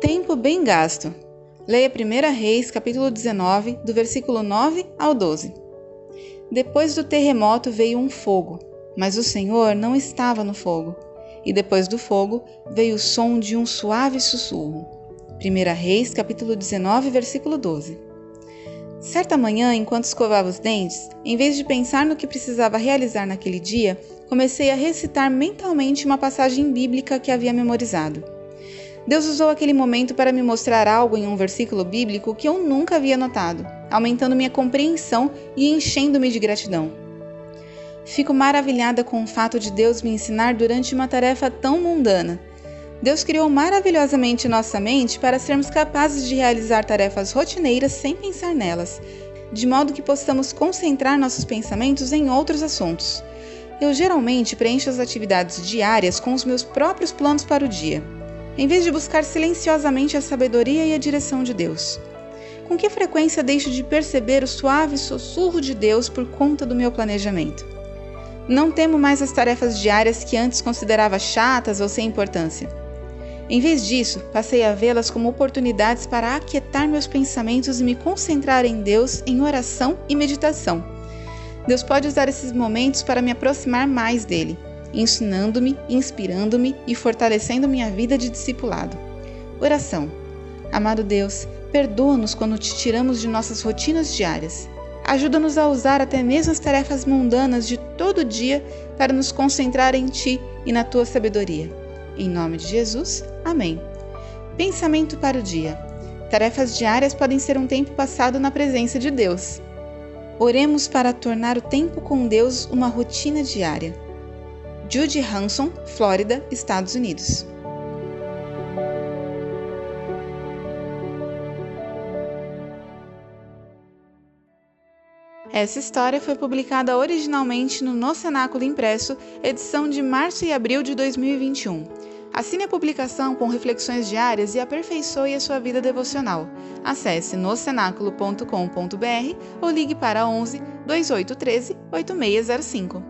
Tempo bem gasto. Leia 1 Reis, capítulo 19, do versículo 9 ao 12. Depois do terremoto veio um fogo, mas o Senhor não estava no fogo. E depois do fogo veio o som de um suave sussurro. 1 Reis, capítulo 19, versículo 12. Certa manhã, enquanto escovava os dentes, em vez de pensar no que precisava realizar naquele dia, comecei a recitar mentalmente uma passagem bíblica que havia memorizado. Deus usou aquele momento para me mostrar algo em um versículo bíblico que eu nunca havia notado, aumentando minha compreensão e enchendo-me de gratidão. Fico maravilhada com o fato de Deus me ensinar durante uma tarefa tão mundana. Deus criou maravilhosamente nossa mente para sermos capazes de realizar tarefas rotineiras sem pensar nelas, de modo que possamos concentrar nossos pensamentos em outros assuntos. Eu geralmente preencho as atividades diárias com os meus próprios planos para o dia em vez de buscar silenciosamente a sabedoria e a direção de Deus? Com que frequência deixo de perceber o suave sussurro de Deus por conta do meu planejamento? Não temo mais as tarefas diárias que antes considerava chatas ou sem importância. Em vez disso, passei a vê-las como oportunidades para aquietar meus pensamentos e me concentrar em Deus em oração e meditação. Deus pode usar esses momentos para me aproximar mais dele ensinando-me, inspirando-me e fortalecendo minha vida de discipulado. Oração. Amado Deus, perdoa-nos quando te tiramos de nossas rotinas diárias. Ajuda-nos a usar até mesmo as tarefas mundanas de todo dia para nos concentrar em Ti e na Tua sabedoria. Em nome de Jesus, amém. Pensamento para o dia. Tarefas diárias podem ser um tempo passado na presença de Deus. Oremos para tornar o tempo com Deus uma rotina diária. Judy Hanson, Flórida, Estados Unidos. Essa história foi publicada originalmente no No Cenáculo Impresso, edição de março e abril de 2021. Assine a publicação com reflexões diárias e aperfeiçoe a sua vida devocional. Acesse nocenáculo.com.br ou ligue para 11 2813 8605.